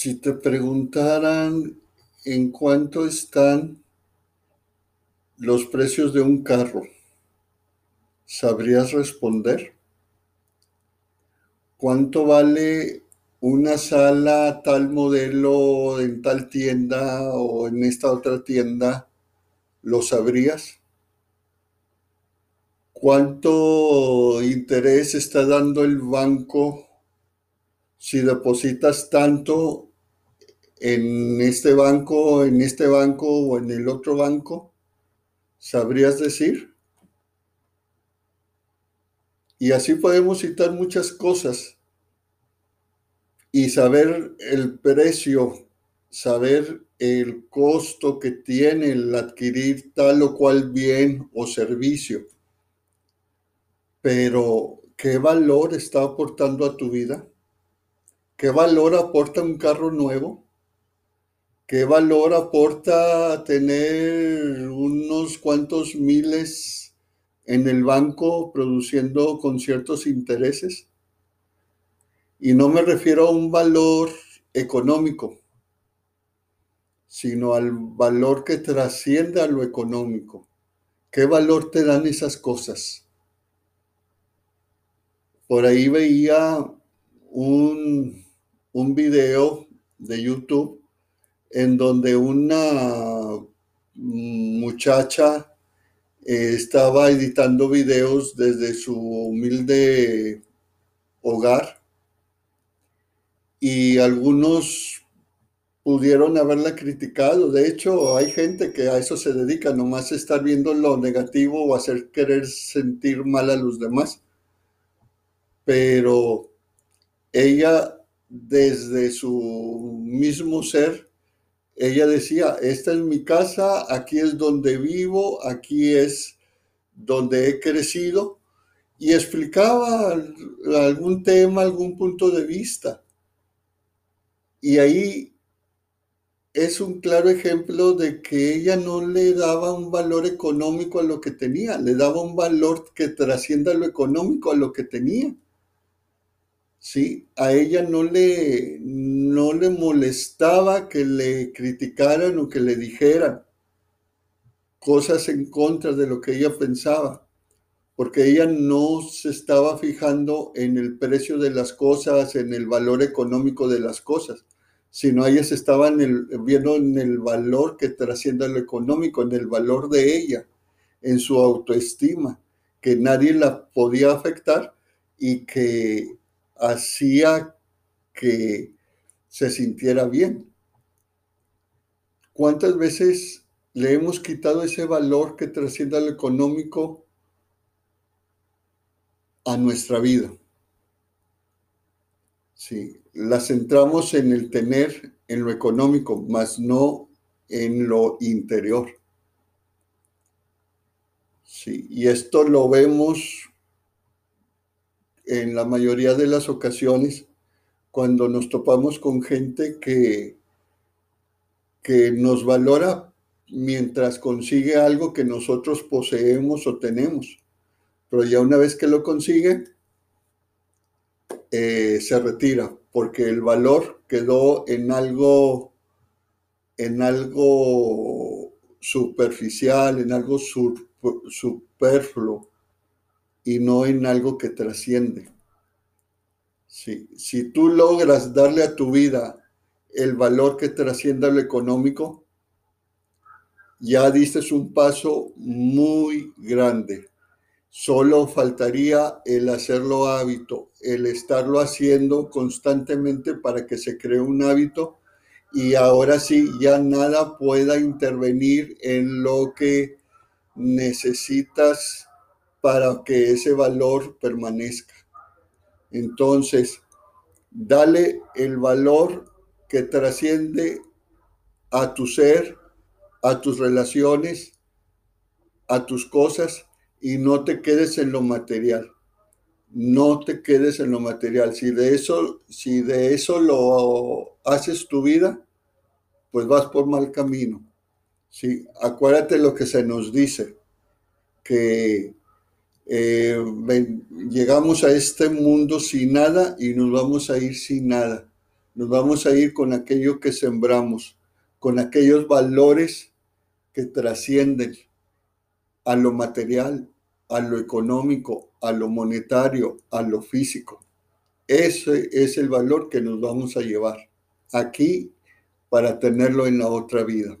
Si te preguntaran en cuánto están los precios de un carro, ¿sabrías responder? ¿Cuánto vale una sala tal modelo en tal tienda o en esta otra tienda? ¿Lo sabrías? ¿Cuánto interés está dando el banco si depositas tanto en este banco, en este banco o en el otro banco? ¿Sabrías decir? Y así podemos citar muchas cosas y saber el precio, saber el costo que tiene el adquirir tal o cual bien o servicio. Pero, ¿qué valor está aportando a tu vida? ¿Qué valor aporta un carro nuevo? ¿Qué valor aporta tener unos cuantos miles en el banco produciendo con ciertos intereses? Y no me refiero a un valor económico, sino al valor que trasciende a lo económico. ¿Qué valor te dan esas cosas? Por ahí veía un, un video de YouTube en donde una muchacha eh, estaba editando videos desde su humilde hogar y algunos pudieron haberla criticado. De hecho, hay gente que a eso se dedica, nomás estar viendo lo negativo o hacer querer sentir mal a los demás. Pero ella, desde su mismo ser, ella decía, esta es mi casa, aquí es donde vivo, aquí es donde he crecido, y explicaba algún tema, algún punto de vista. Y ahí es un claro ejemplo de que ella no le daba un valor económico a lo que tenía, le daba un valor que trascienda lo económico a lo que tenía. ¿sí? A ella no le, no le molestaba que le criticaran o que le dijeran cosas en contra de lo que ella pensaba, porque ella no se estaba fijando en el precio de las cosas, en el valor económico de las cosas, sino ella se estaba viendo en el valor que trasciende lo económico, en el valor de ella, en su autoestima, que nadie la podía afectar y que hacía que se sintiera bien. ¿Cuántas veces le hemos quitado ese valor que trasciende al económico a nuestra vida? Sí, la centramos en el tener, en lo económico, más no en lo interior. Sí, y esto lo vemos en la mayoría de las ocasiones cuando nos topamos con gente que, que nos valora mientras consigue algo que nosotros poseemos o tenemos. Pero ya una vez que lo consigue, eh, se retira, porque el valor quedó en algo, en algo superficial, en algo superfluo y no en algo que trasciende. Si tú logras darle a tu vida el valor que trascienda lo económico, ya diste un paso muy grande. Solo faltaría el hacerlo hábito, el estarlo haciendo constantemente para que se cree un hábito y ahora sí ya nada pueda intervenir en lo que necesitas para que ese valor permanezca. Entonces, dale el valor que trasciende a tu ser, a tus relaciones, a tus cosas y no te quedes en lo material. No te quedes en lo material. Si de eso, si de eso lo haces tu vida, pues vas por mal camino. Sí, acuérdate lo que se nos dice, que eh, llegamos a este mundo sin nada y nos vamos a ir sin nada. Nos vamos a ir con aquello que sembramos, con aquellos valores que trascienden a lo material, a lo económico, a lo monetario, a lo físico. Ese es el valor que nos vamos a llevar aquí para tenerlo en la otra vida.